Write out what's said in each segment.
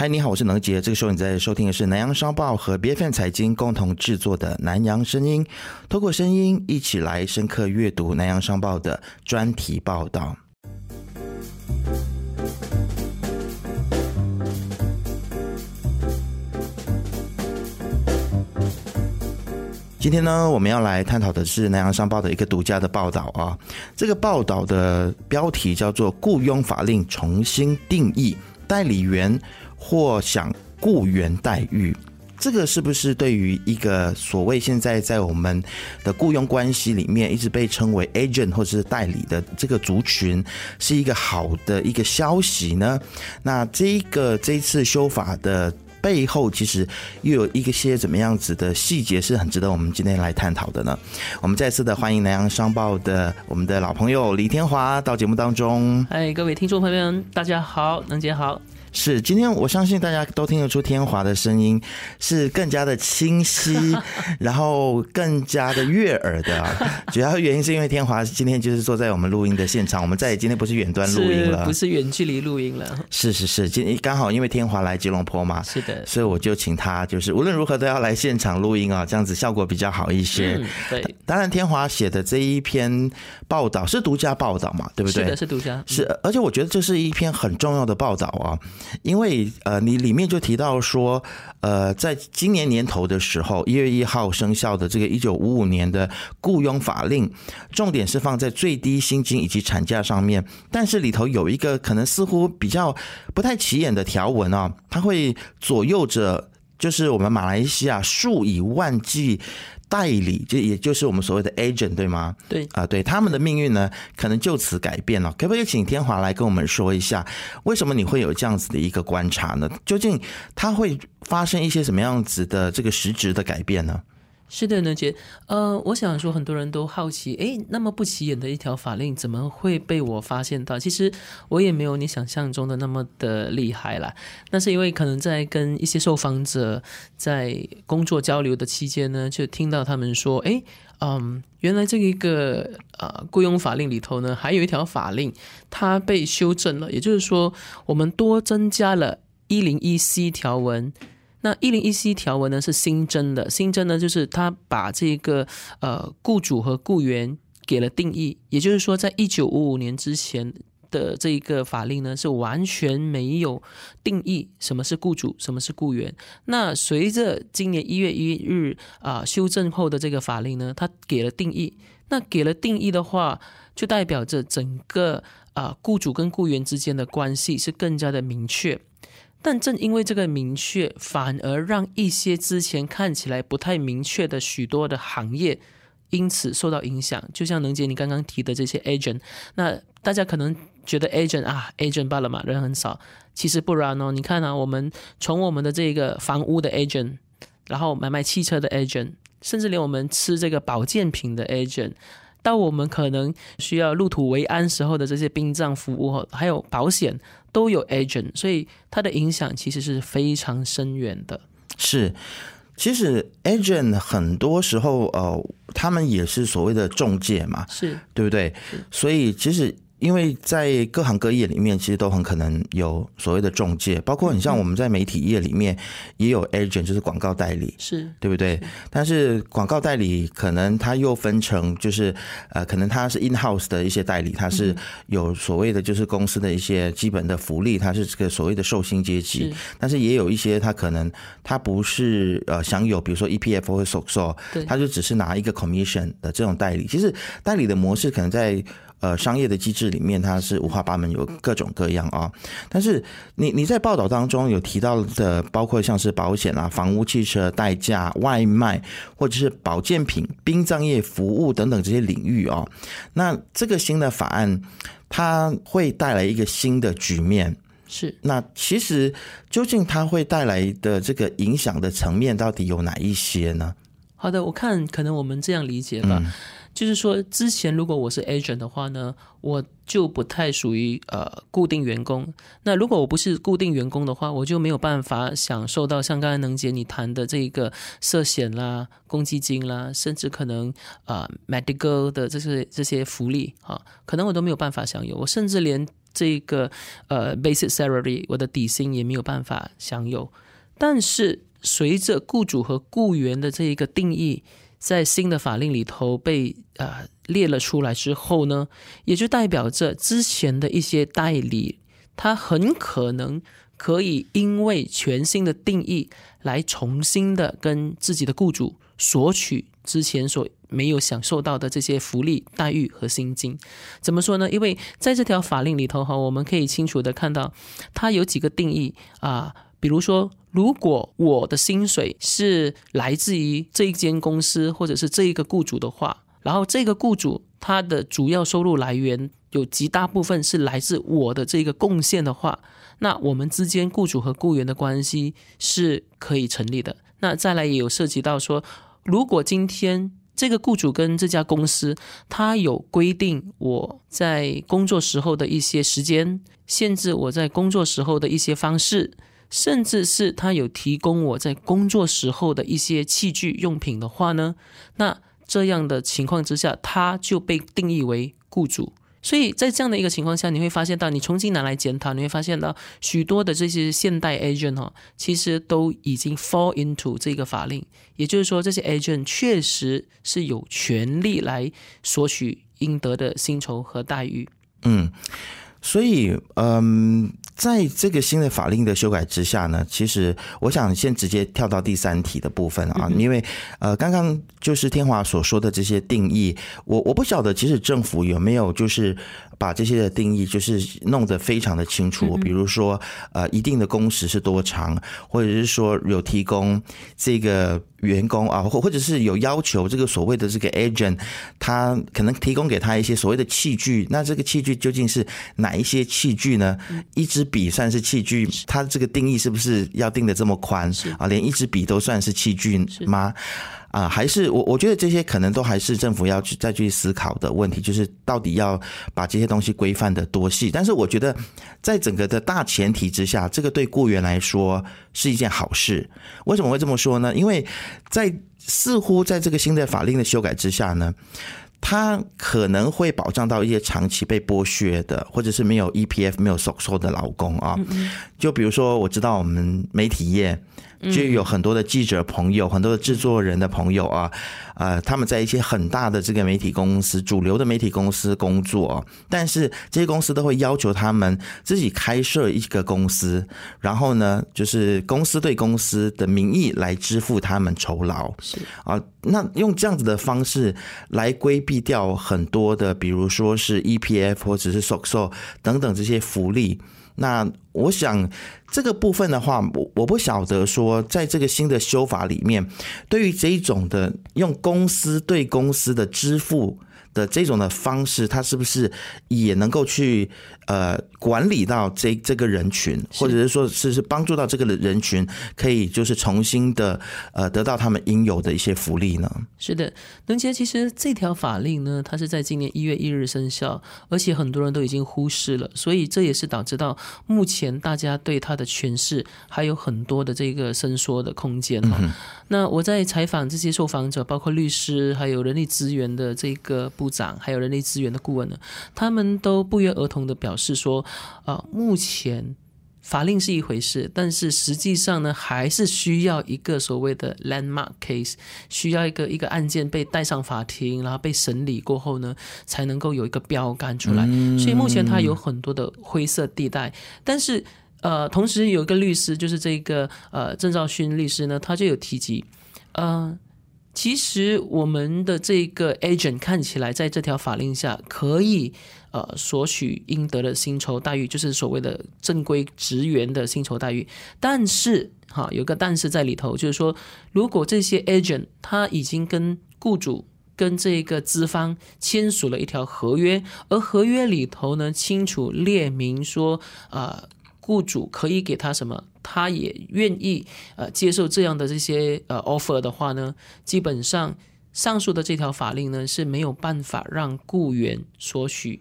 嗨，你好，我是能杰。这个时候你在收听的是南洋商报和 B F N 财经共同制作的《南洋声音》，透过声音一起来深刻阅读南洋商报的专题报道。今天呢，我们要来探讨的是南洋商报的一个独家的报道啊。这个报道的标题叫做《雇佣法令重新定义代理员》。或享雇员待遇，这个是不是对于一个所谓现在在我们的雇佣关系里面一直被称为 agent 或者是代理的这个族群，是一个好的一个消息呢？那这一个这次修法的背后，其实又有一个些怎么样子的细节，是很值得我们今天来探讨的呢？我们再次的欢迎南洋商报的我们的老朋友李天华到节目当中。哎，各位听众朋友们，大家好，能姐好。是，今天我相信大家都听得出天华的声音是更加的清晰，然后更加的悦耳的。主要原因是因为天华今天就是坐在我们录音的现场，我们在今天不是远端录音了，不是远距离录音了。是是是，今天刚好因为天华来吉隆坡嘛，是的，所以我就请他就是无论如何都要来现场录音啊，这样子效果比较好一些。对，当然天华写的这一篇报道是独家报道嘛，对不对？是的，是独家。是，而且我觉得这是一篇很重要的报道啊。因为呃，你里面就提到说，呃，在今年年头的时候，一月一号生效的这个一九五五年的雇佣法令，重点是放在最低薪金以及产假上面，但是里头有一个可能似乎比较不太起眼的条文啊，它会左右着，就是我们马来西亚数以万计。代理就也就是我们所谓的 agent 对吗？对啊，对他们的命运呢，可能就此改变了。可不可以请天华来跟我们说一下，为什么你会有这样子的一个观察呢？究竟它会发生一些什么样子的这个实质的改变呢？是的，能姐，呃，我想说，很多人都好奇，哎，那么不起眼的一条法令，怎么会被我发现到？其实我也没有你想象中的那么的厉害啦。那是因为可能在跟一些受访者在工作交流的期间呢，就听到他们说，哎，嗯，原来这一个呃雇佣法令里头呢，还有一条法令，它被修正了，也就是说，我们多增加了一零一 C 条文。那一零一 C 条文呢是新增的，新增呢就是他把这个呃雇主和雇员给了定义，也就是说，在一九五五年之前的这一个法令呢是完全没有定义什么是雇主，什么是雇员。那随着今年一月一日啊修正后的这个法令呢，它给了定义。那给了定义的话，就代表着整个啊雇主跟雇员之间的关系是更加的明确。但正因为这个明确，反而让一些之前看起来不太明确的许多的行业，因此受到影响。就像能杰你刚刚提的这些 agent，那大家可能觉得 agent 啊，agent 罢了嘛，人很少。其实不然哦，你看啊，我们从我们的这个房屋的 agent，然后买卖汽车的 agent，甚至连我们吃这个保健品的 agent。到我们可能需要入土为安时候的这些殡葬服务，还有保险都有 agent，所以它的影响其实是非常深远的。是，其实 agent 很多时候呃，他们也是所谓的中介嘛，是对不对？所以其实。因为在各行各业里面，其实都很可能有所谓的中介，包括你像我们在媒体业里面也有 agent，就是广告代理，是对不对？但是广告代理可能它又分成，就是呃，可能它是 in house 的一些代理，它是有所谓的就是公司的一些基本的福利，它是这个所谓的寿星阶级。但是也有一些它可能它不是呃享有，比如说 EPF 或 SOSO，它就只是拿一个 commission 的这种代理。其实代理的模式可能在。呃，商业的机制里面，它是五花八门，有各种各样啊。但是你你在报道当中有提到的，包括像是保险啊、房屋、汽车代驾、外卖，或者是保健品、殡葬业服务等等这些领域啊。那这个新的法案，它会带来一个新的局面。是。那其实究竟它会带来的这个影响的层面，到底有哪一些呢？好的，我看可能我们这样理解吧。就是说，之前如果我是 agent 的话呢，我就不太属于呃固定员工。那如果我不是固定员工的话，我就没有办法享受到像刚才能姐你谈的这一个涉险啦、公积金啦，甚至可能啊 medical 的这些这些福利啊，可能我都没有办法享有。我甚至连这个呃 basic salary，我的底薪也没有办法享有。但是随着雇主和雇员的这一个定义在新的法令里头被呃列了出来之后呢，也就代表着之前的一些代理，他很可能可以因为全新的定义来重新的跟自己的雇主索取之前所没有享受到的这些福利待遇和薪金。怎么说呢？因为在这条法令里头哈，我们可以清楚的看到，它有几个定义啊，比如说。如果我的薪水是来自于这一间公司或者是这一个雇主的话，然后这个雇主他的主要收入来源有极大部分是来自我的这个贡献的话，那我们之间雇主和雇员的关系是可以成立的。那再来也有涉及到说，如果今天这个雇主跟这家公司他有规定我在工作时候的一些时间，限制我在工作时候的一些方式。甚至是他有提供我在工作时候的一些器具用品的话呢，那这样的情况之下，他就被定义为雇主。所以在这样的一个情况下，你会发现到，你重新拿来检讨，你会发现到许多的这些现代 agent 哈，其实都已经 fall into 这个法令。也就是说，这些 agent 确实是有权利来索取应得的薪酬和待遇。嗯。所以，嗯，在这个新的法令的修改之下呢，其实我想先直接跳到第三题的部分啊，因为呃，刚刚就是天华所说的这些定义，我我不晓得，其实政府有没有就是。把这些的定义就是弄得非常的清楚，比如说呃一定的工时是多长，或者是说有提供这个员工啊，或或者是有要求这个所谓的这个 agent，他可能提供给他一些所谓的器具，那这个器具究竟是哪一些器具呢？一支笔算是器具，它这个定义是不是要定的这么宽啊？连一支笔都算是器具吗？啊，还是我我觉得这些可能都还是政府要去再去思考的问题，就是到底要把这些东西规范的多细。但是我觉得，在整个的大前提之下，这个对雇员来说是一件好事。为什么会这么说呢？因为在似乎在这个新的法令的修改之下呢，它可能会保障到一些长期被剥削的，或者是没有 EPF 没有收收的劳工啊。就比如说，我知道我们媒体业。就有很多的记者朋友，很多的制作人的朋友啊，呃，他们在一些很大的这个媒体公司、主流的媒体公司工作，但是这些公司都会要求他们自己开设一个公司，然后呢，就是公司对公司的名义来支付他们酬劳，是。啊，那用这样子的方式来规避掉很多的，比如说是 EPF 或者是 SOCO 等等这些福利。那我想这个部分的话，我我不晓得说，在这个新的修法里面，对于这一种的用公司对公司的支付。的这种的方式，它是不是也能够去呃管理到这这个人群，或者是说是是帮助到这个人群，可以就是重新的呃得到他们应有的一些福利呢？是的，能杰，其实这条法令呢，它是在今年一月一日生效，而且很多人都已经忽视了，所以这也是导致到目前大家对它的诠释还有很多的这个伸缩的空间哈。那我在采访这些受访者，包括律师，还有人力资源的这个部长，还有人力资源的顾问呢，他们都不约而同的表示说，呃，目前法令是一回事，但是实际上呢，还是需要一个所谓的 landmark case，需要一个一个案件被带上法庭，然后被审理过后呢，才能够有一个标杆出来。所以目前它有很多的灰色地带，但是。呃，同时有一个律师，就是这个呃郑兆勋律师呢，他就有提及，呃，其实我们的这个 agent 看起来在这条法令下可以呃索取应得的薪酬待遇，就是所谓的正规职员的薪酬待遇。但是哈，有个但是在里头，就是说，如果这些 agent 他已经跟雇主跟这个资方签署了一条合约，而合约里头呢清楚列明说，呃。雇主可以给他什么，他也愿意呃接受这样的这些呃 offer 的话呢，基本上上述的这条法令呢是没有办法让雇员索取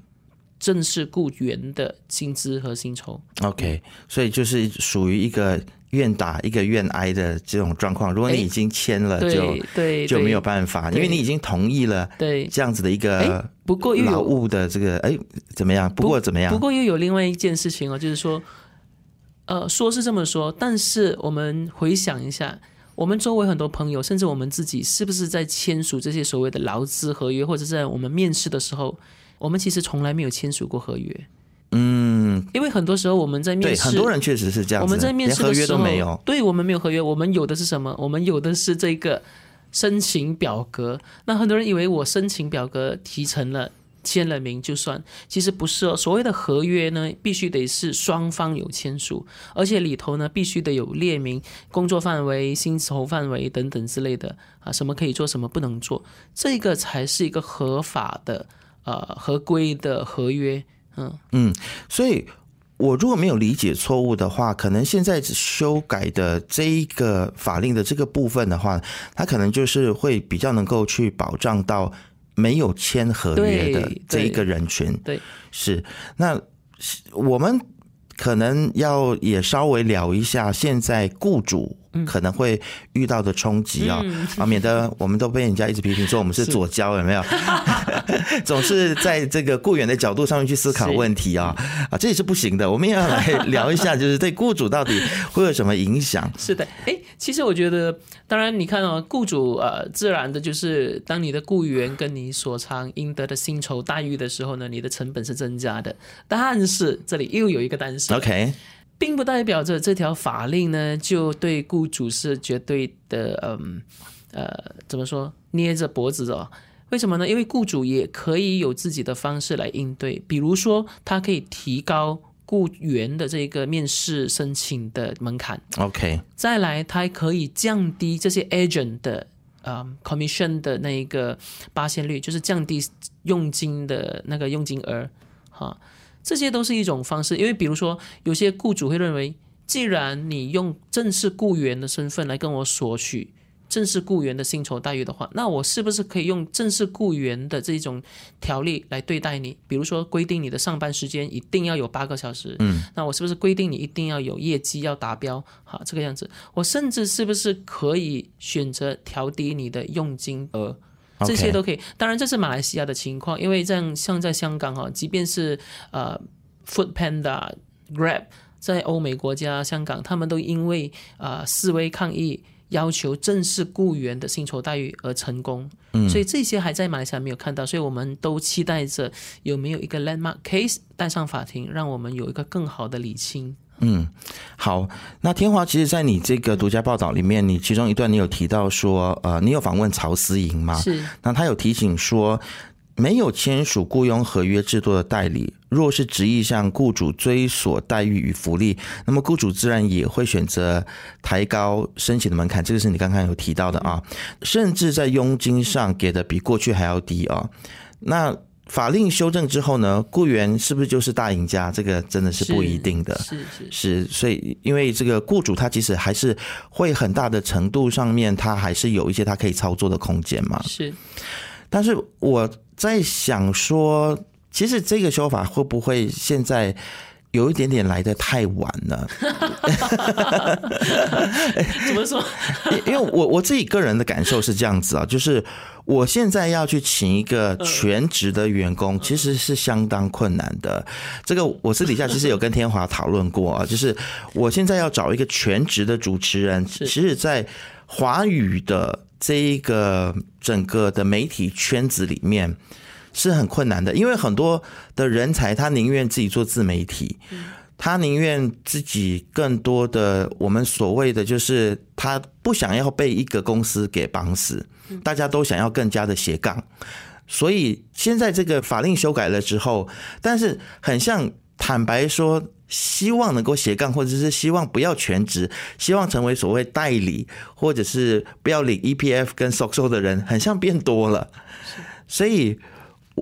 正式雇员的薪资和薪酬。OK，所以就是属于一个愿打一个愿挨的这种状况。如果你哎已经签了，就对就没有办法，因为你已经同意了对。这样子的一个哎不过又劳有务的这个，哎，怎么样？不过怎么样？不过又有另外一件事情哦，就是说，呃，说是这么说，但是我们回想一下，我们周围很多朋友，甚至我们自己，是不是在签署这些所谓的劳资合约，或者在我们面试的时候，我们其实从来没有签署过合约。嗯，因为很多时候我们在面对，试，很多人确实是这样子，我们在面试的时候都没有。对我们没有合约，我们有的是什么？我们有的是这个申请表格。那很多人以为我申请表格提成了。签了名就算，其实不是哦。所谓的合约呢，必须得是双方有签署，而且里头呢必须得有列明工作范围、薪酬范围等等之类的啊，什么可以做，什么不能做，这个才是一个合法的呃合规的合约。嗯嗯，所以，我如果没有理解错误的话，可能现在修改的这一个法令的这个部分的话，它可能就是会比较能够去保障到没有签合约的这一个人群。对，是那我们可能要也稍微聊一下现在雇主。可能会遇到的冲击啊、啊，免得我们都被人家一直批评说我们是是左交，有没有？总是在这个雇员的角度上面去思考是问题啊啊，这也是不行的。我们也要来聊一下，就是对雇主到底会有什么影响？是的，哎，其实我觉得，当然你看哦，雇主呃，自然的就是当你的雇员跟你所偿应得的薪酬待遇的时候呢，你的成本是增加的。但是这里又有一个但是 OK，并不代表着这条法令呢就对雇主是绝对的，嗯呃，怎么说捏着脖子哦。为什么呢？因为雇主也可以有自己的方式来应对，比如说他可以提高雇员的这个面试申请的门槛。OK，再来，他还可以降低这些 agent 的嗯 commission 的那一个八线率，就是降低佣金的那个佣金额，哈，这些都是一种方式。因为比如说，有些雇主会认为，既然你用正式雇员的身份来跟我索取正式雇员的薪酬待遇的话，那我是不是可以用正式雇员的这种条例来对待你？比如说，规定你的上班时间一定要有八个小时，嗯，那我是不是规定你一定要有业绩要达标？好，这个样子，我甚至是不是可以选择调低你的佣金额？这些都可以。当然，这是马来西亚的情况，因为这样像在香港哈，即便是呃 Food Panda、Grab，在欧美国家、香港，他们都因为呃示威抗议。要求正式雇员的薪酬待遇而成功，嗯所以这些还在马来西亚没有看到，所以我们都期待着有没有一个 landmark case 带上法庭，让我们有一个更好的理清。好，那天华，其实，在你这个独家报道里面，你其中一段你有提到说，呃，你有访问曹思莹吗？是那他有提醒说，没有签署雇佣合约制度的代理，若是执意向雇主追索待遇与福利，那么雇主自然也会选择抬高申请的门槛。这个是你刚刚有提到的啊，甚至在佣金上给的比过去还要低啊。那法令修正之后呢，雇员是不是就是大赢家？这个真的是不一定的。是是是，所以因为这个雇主他其实还是会很大的程度上面，他还是有一些他可以操作的空间嘛。是，但是我在想说，其实这个修法会不会现在有一点点来的太晚了？怎么说？因因为我我自己个人的感受是这样子啊，就是我现在要去请一个全职的员工，其实是相当困难的。这个我私底下其实有跟天华讨论过啊，就是我现在要找一个全职的主持人，其实，在华语的这一个整个的媒体圈子里面。是很困难的，因为很多的人才他宁愿自己做自媒体，他宁愿自己更多的我们所谓的就是他不想要被一个公司给绑死，大家都想要更加的斜杠，所以现在这个法令修改了之后，但是很像坦白说。希望能够斜杠，或者是希望不要全职，希望成为所谓代理，或者是不要领 EPF 跟 SOCSO 的人，很像变多了。所以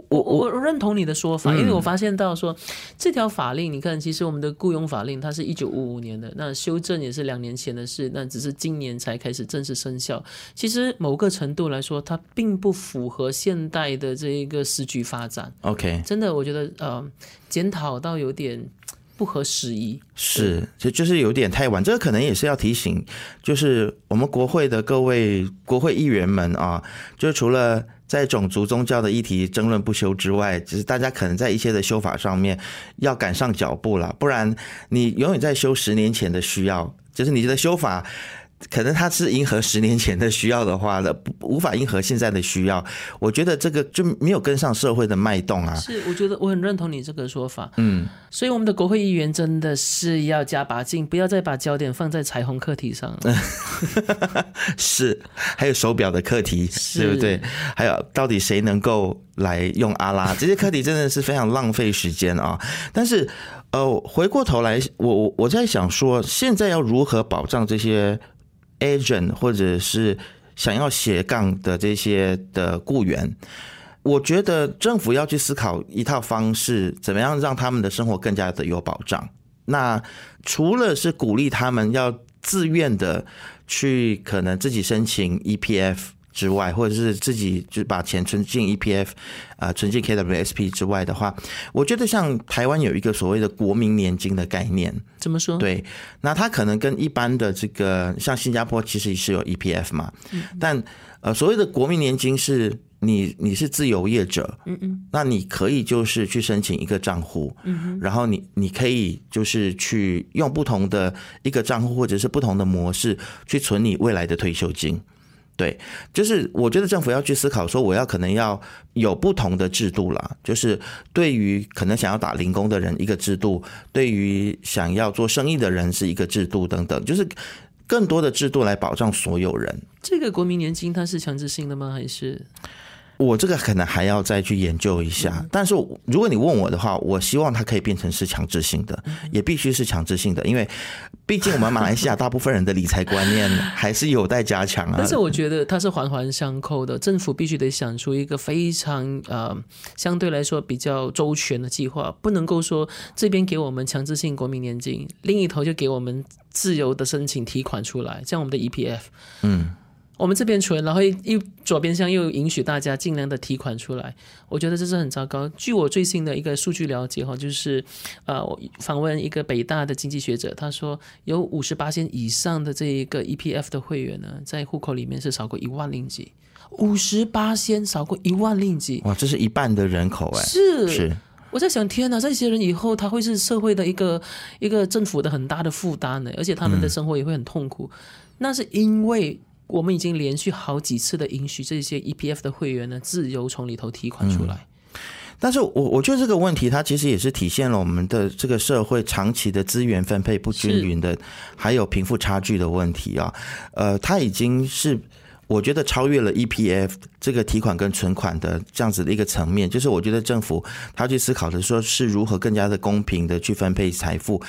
我我我认同你的说法，因为我发现到说这条法令，你看，其实我们的雇佣法令它是一九五五年的，那修正也是两年前的事，那只是今年才开始正式生效。其实某个程度来说，它并不符合现代的这一个时局发展。OK，真的，我觉得呃，检讨到有点不合时宜。是，就就是有点太晚。这个可能也是要提醒，就是我们国会的各位国会议员们啊，就是除了在种族宗教的议题争论不休之外，只是大家可能在一些的修法上面要赶上脚步了，不然你永远在修十年前的需要，就是你的修法。可能它是迎合十年前的需要的话的，无法迎合现在的需要。我觉得这个就没有跟上社会的脉动啊。是，我觉得我很认同你这个说法。嗯，所以我们的国会议员真的是要加把劲，不要再把焦点放在彩虹课题上了。是，还有手表的课题，对不对？还有到底谁能够来用阿拉这些课题，真的是非常浪费时间啊！但是，呃，回过头来，我我我在想说，现在要如何保障这些 agent 或者是想要斜杠的这些的雇员？我觉得政府要去思考一套方式，怎么样让他们的生活更加的有保障。那除了是鼓励他们要自愿的去可能自己申请 EPF 之外，或者是自己就把钱存进 EPF 啊、存进 KWSP 之外的话，我觉得像台湾有一个所谓的国民年金的概念，怎么说？对，那它可能跟一般的这个像新加坡其实是有 EPF 嘛，但呃所谓的国民年金是你你是自由业者，嗯嗯，那你可以就是去申请一个账户，嗯然后你你可以就是去用不同的一个账户或者是不同的模式去存你未来的退休金。对，就是我觉得政府要去思考说，我要可能要有不同的制度啦，就是对于可能想要打零工的人一个制度，对于想要做生意的人是一个制度等等，就是更多的制度来保障所有人。这个国民年金它是强制性的吗？还是我这个可能还要再去研究一下，但是如果你问我的话，我希望它可以变成是强制性的，也必须是强制性的，因为毕竟我们马来西亚大部分人的理财观念 还是有待加强啊。但是我觉得它是环环相扣的，政府必须得想出一个非常呃相对来说比较周全的计划，不能够说这边给我们强制性国民年金，另一头就给我们自由的申请提款出来，像我们的 EPF，嗯。我们这边存，然后又左边向又允许大家尽量的提款出来，我觉得这是很糟糕。据我最新的一个数据了解哈，就是呃，我访问一个北大的经济学者，他说有五十八线以上的这一个 EPF 的会员呢，在户口里面是少过一万令吉，五十八线少过一万令吉，哇，这是一半的人口哎，是是。我在想，天哪，这些人以后他会是社会的一个一个政府的很大的负担呢，而且他们的生活也会很痛苦。那是因为我们已经连续好几次的允许这些 EPF 的会员呢自由从里头提款出来。但是我我觉得这个问题，它其实也是体现了我们的这个社会长期的资源分配不均匀的，还有贫富差距的问题啊。呃，它已经是我觉得超越了 EPF 这个提款跟存款的这样子的一个层面，就是我觉得政府他去思考的说是如何更加的公平的去分配财富。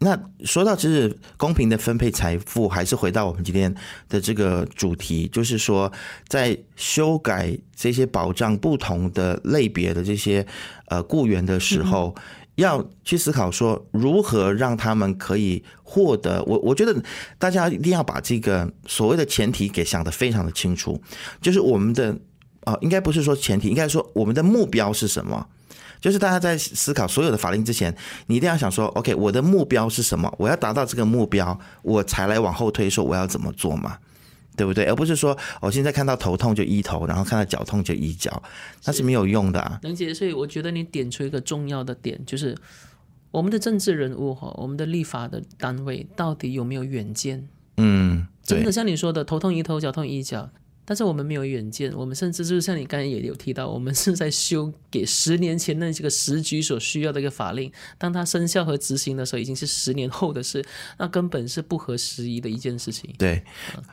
那说到就是公平的分配财富，还是回到我们今天的这个主题，就是说在修改这些保障不同的类别的这些呃雇员的时候，要去思考说如何让他们可以获得。我我觉得大家一定要把这个所谓的前提给想得非常的清楚，就是我们的啊、应该不是说前提，应该说我们的目标是什么。就是大家在思考所有的法令之前，你一定要想说，OK，我的目标是什么？我要达到这个目标，我才来往后推，说我要怎么做嘛，对不对？而不是说我现在看到头痛就医头，然后看到脚痛就医脚，那是没有用的啊。能姐，所以我觉得你点出一个重要的点，就是我们的政治人物哈，我们的立法的单位到底有没有远见？嗯，真的，像你说的，头痛医头，脚痛医脚。但是我们没有远见，我们甚至就是像你刚才也有提到，我们是在修给十年前那几个时局所需要的一个法令，当它生效和执行的时候，已经是十年后的事，那根本是不合时宜的一件事情。对，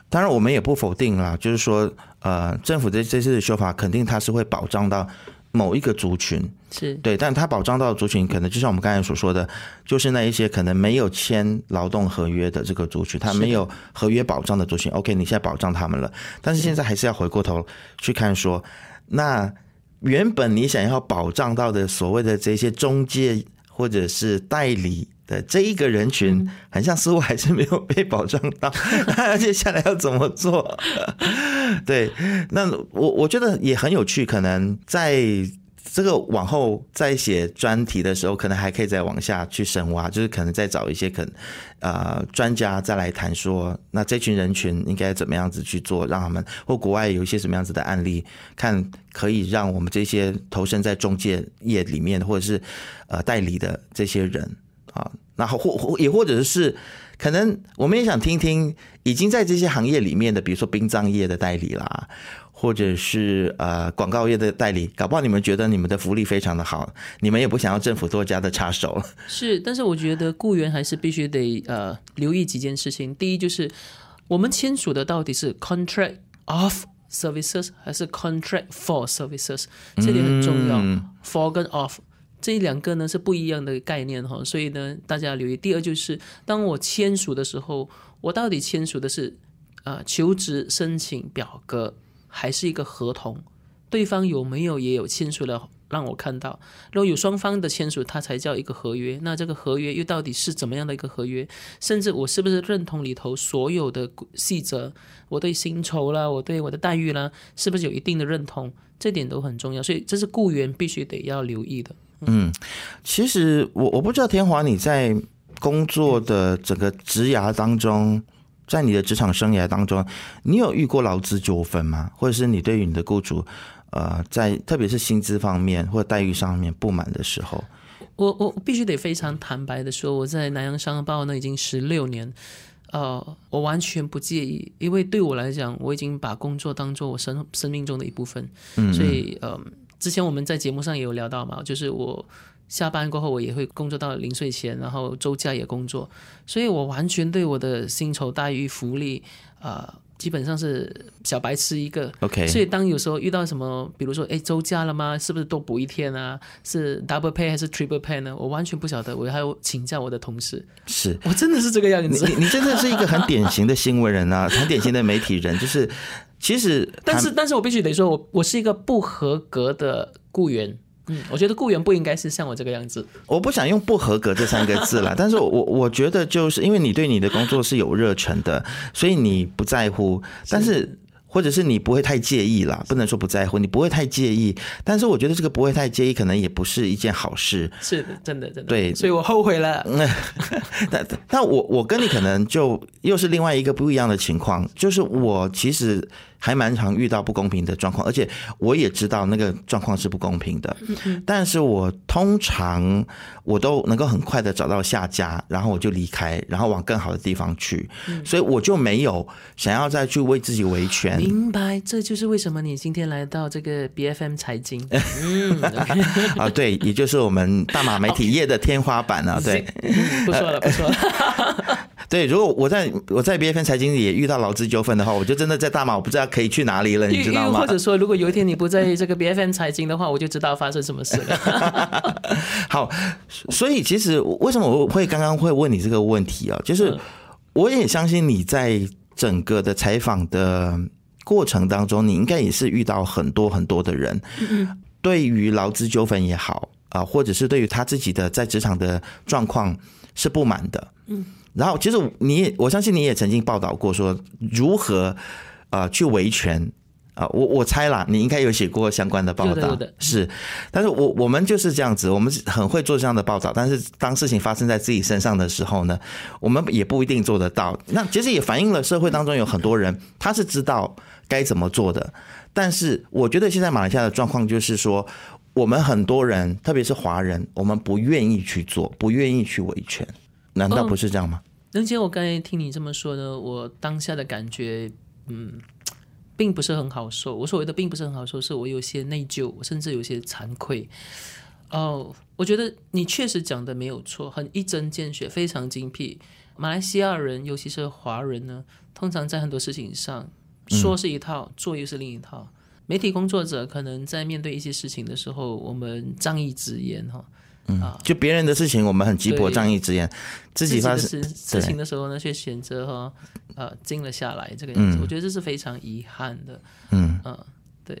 当然我们也不否定啦，就是说，呃，政府的这次的修法，肯定它是会保障到某一个族群，是。对，但它保障到的族群，可能就像我们刚才所说的，就是那一些可能没有签劳动合约的这个族群，他没有合约保障的族群。OK，你现在保障他们了，但是现在还是要回过头去看说，那原本你想要保障到的所谓的这些中介或者是代理的这一个人群，很像似乎还是没有被保障到。那接下来要怎么做？对，那我我觉得也很有趣，可能在。这个往后再写专题的时候，可能还可以再往下去深挖，就是可能再找一些可能呃专家再来谈说，那这群人群应该怎么样子去做，让他们或国外有一些什么样子的案例，看可以让我们这些投身在中介业里面或者是呃代理的这些人啊，然后或或也或者是可能我们也想听听已经在这些行业里面的，比如说殡葬业的代理啦。或者是呃广告业的代理，搞不好你们觉得你们的福利非常的好，你们也不想要政府多加的插手。是，但是我觉得雇员还是必须得呃留意几件事情。第一就是我们签署的到底是 contract of services 还是 contract for services，这点很重要。for 跟 of 这两个呢是不一样的概念哈，所以呢大家要留意。第二就是当我签署的时候，我到底签署的是呃求职申请表格。还是一个合同，对方有没有也有签署了，让我看到。如果有双方的签署，它才叫一个合约。那这个合约又到底是怎么样的一个合约？甚至我是不是认同里头所有的细则？我对薪酬啦，我对我的待遇啦，是不是有一定的认同？这点都很重要。所以这是雇员必须得要留意的。嗯，其实我我不知道天华你在工作的整个职涯当中。在你的职场生涯当中，你有遇过劳资纠纷吗？或者是你对于你的雇主，呃，在特别是薪资方面或待遇上面不满的时候？我我必须得非常坦白的说，我在南洋商报呢已经十六年，呃，我完全不介意，因为对我来讲，我已经把工作当做我生生命中的一部分。嗯，所以呃，之前我们在节目上也有聊到嘛，就是我。下班过后，我也会工作到临睡前，然后周假也工作，所以我完全对我的薪酬待遇、福利，呃，基本上是小白吃一个。OK。所以当有时候遇到什么，比如说，哎，周假了吗？是不是多补一天啊？是 double pay 还是 triple pay 呢？我完全不晓得，我还要请教我的同事。是我真的是这个样子。你你真的是一个很典型的新闻人啊，很典型的媒体人，就是其实，但是但是我必须得说，我我是一个不合格的雇员。嗯，我觉得雇员不应该是像我这个样子。我不想用“不合格”这三个字了，但是我我觉得就是因为你对你的工作是有热忱的，所以你不在乎，但是或者是你不会太介意啦，不能说不在乎，你不会太介意。但是我觉得这个不会太介意，可能也不是一件好事。是的，真的，真的。对，所以我后悔了。但但我我跟你可能就又是另外一个不一样的情况，就是我其实。还蛮常遇到不公平的状况，而且我也知道那个状况是不公平的。但是我通常我都能够很快的找到下家，然后我就离开，然后往更好的地方去。所以我就没有想要再去为自己维权。明白，这就是为什么你今天来到这个 B F M 财经。嗯，啊，对，也就是我们大马媒体业的天花板啊。对，不错了，不错了。对，如果我在我在 B F N 财经里也遇到劳资纠纷的话，我就真的在大马，我不知道可以去哪里了，你知道吗？或者说，如果有一天你不在这个 B F N 财经的话，我就知道发生什么事了。好，所以其实为什么我会刚刚会问你这个问题啊？就是我也相信你在整个的采访的过程当中，你应该也是遇到很多很多的人，对于劳资纠纷也好啊，或者是对于他自己的在职场的状况是不满的，嗯。然后，其实你，我相信你也曾经报道过，说如何啊去维权啊。我我猜啦，你应该有写过相关的报道，是。但是我我们就是这样子，我们很会做这样的报道。但是当事情发生在自己身上的时候呢，我们也不一定做得到。那其实也反映了社会当中有很多人，他是知道该怎么做的。但是我觉得现在马来西亚的状况就是说，我们很多人，特别是华人，我们不愿意去做，不愿意去维权。难道不是这样吗？能姐，我刚才听你这么说呢，我当下的感觉，嗯，并不是很好受。我所谓的并不是很好受，是我有些内疚，甚至有些惭愧。哦，我觉得你确实讲的没有错，很一针见血，非常精辟。马来西亚人，尤其是华人呢，通常在很多事情上说是一套，做又是另一套。媒体工作者可能在面对一些事情的时候，我们仗义直言哈。嗯，就别人的事情，我们很急迫仗义直言；自己发生事情的时候呢，却选择哈呃静了下来，这个样子，我觉得这是非常遗憾的。嗯嗯，对。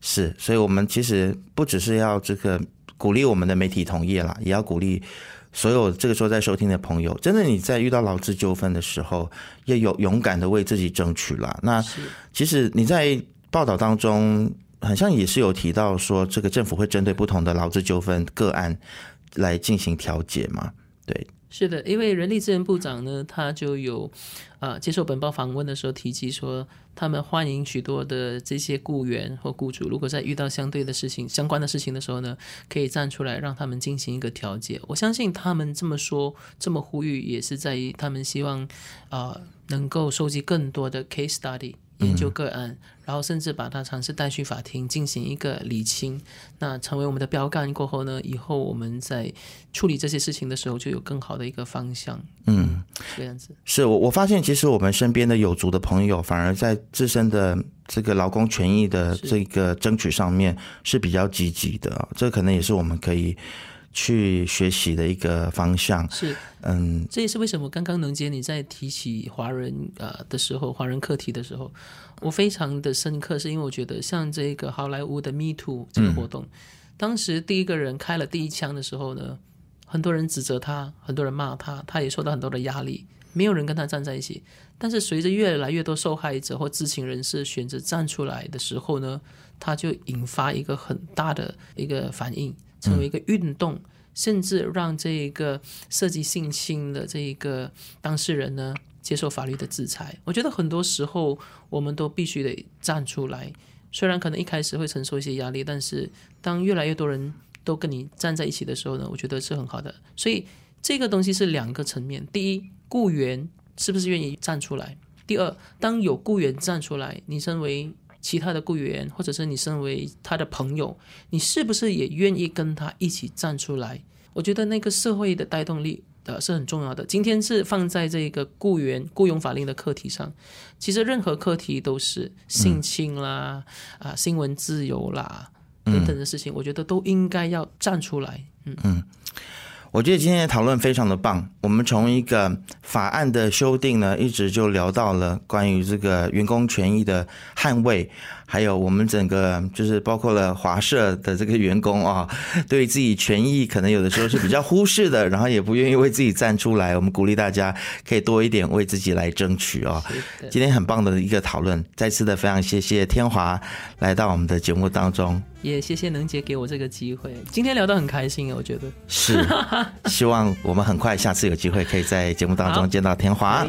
是，所以我们其实不只是要这个鼓励我们的媒体同业啦，也要鼓励所有这个时候在收听的朋友。真的，你在遇到劳资纠纷的时候，要有勇敢的为自己争取啦。那其实你在报道当中，好像也是有提到说，这个政府会针对不同的劳资纠纷个案来进行调解嘛？对。是的，因为人力资源部长呢，他就有，啊，接受本报访问的时候提及说，他们欢迎许多的这些雇员或雇主，如果在遇到相对的事情、相关的事情的时候呢，可以站出来让他们进行一个调解。我相信他们这么说、这么呼吁，也是在于他们希望，啊，能够收集更多的 case study。研究个案，然后甚至把它尝试带去法庭进行一个理清，那成为我们的标杆过后呢，以后我们在处理这些事情的时候就有更好的一个方向。嗯，这样子是我我发现，其实我们身边的有族的朋友，反而在自身的这个劳工权益的这个争取上面是比较积极的，这可能也是我们可以。去学习的一个方向是，嗯，这也是为什么刚刚能杰你在提起华人呃的时候，华人课题的时候，我非常的深刻，是因为我觉得像这个好莱坞的 Me Too 这个活动，当时第一个人开了第一枪的时候呢，很多人指责他，很多人骂他，他也受到很多的压力，没有人跟他站在一起。但是随着越来越多受害者或知情人士选择站出来的时候呢，他就引发一个很大的一个反应。成为一个运动，甚至让这一个涉及性侵的这一个当事人呢接受法律的制裁。我觉得很多时候我们都必须得站出来，虽然可能一开始会承受一些压力，但是当越来越多人都跟你站在一起的时候呢，我觉得是很好的。所以这个东西是两个层面：第一，雇员是不是愿意站出来；第二，当有雇员站出来，你身为其他的雇员，或者是你身为他的朋友，你是不是也愿意跟他一起站出来？我觉得那个社会的带动力的是很重要的。今天是放在这个雇员雇佣法令的课题上，其实任何课题都是性侵啦、啊新闻自由啦等等的事情，我觉得都应该要站出来。嗯嗯。我觉得今天的讨论非常的棒。我们从一个法案的修订呢，一直就聊到了关于这个员工权益的捍卫，还有我们整个就是包括了华社的这个员工啊，对自己权益可能有的时候是比较忽视的，然后也不愿意为自己站出来。我们鼓励大家可以多一点为自己来争取哦。今天很棒的一个讨论，再次的非常谢谢天华来到我们的节目当中。也谢谢能杰给我这个机会，今天聊得很开心啊，我觉得是，希望我们很快下次有机会可以在节目当中见到天华。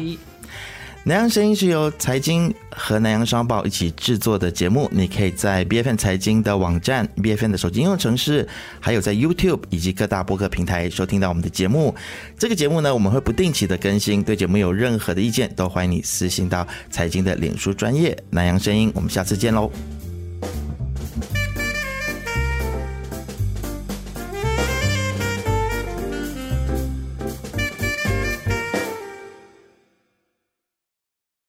南洋声音是由财经和南洋商报一起制作的节目，你可以在 B F N 财经的网站、B F N 的手机应用程式，还有在 YouTube 以及各大播客平台收听到我们的节目。这个节目呢，我们会不定期的更新，对节目有任何的意见，都欢迎你私信到财经的脸书专业南洋声音。我们下次见喽。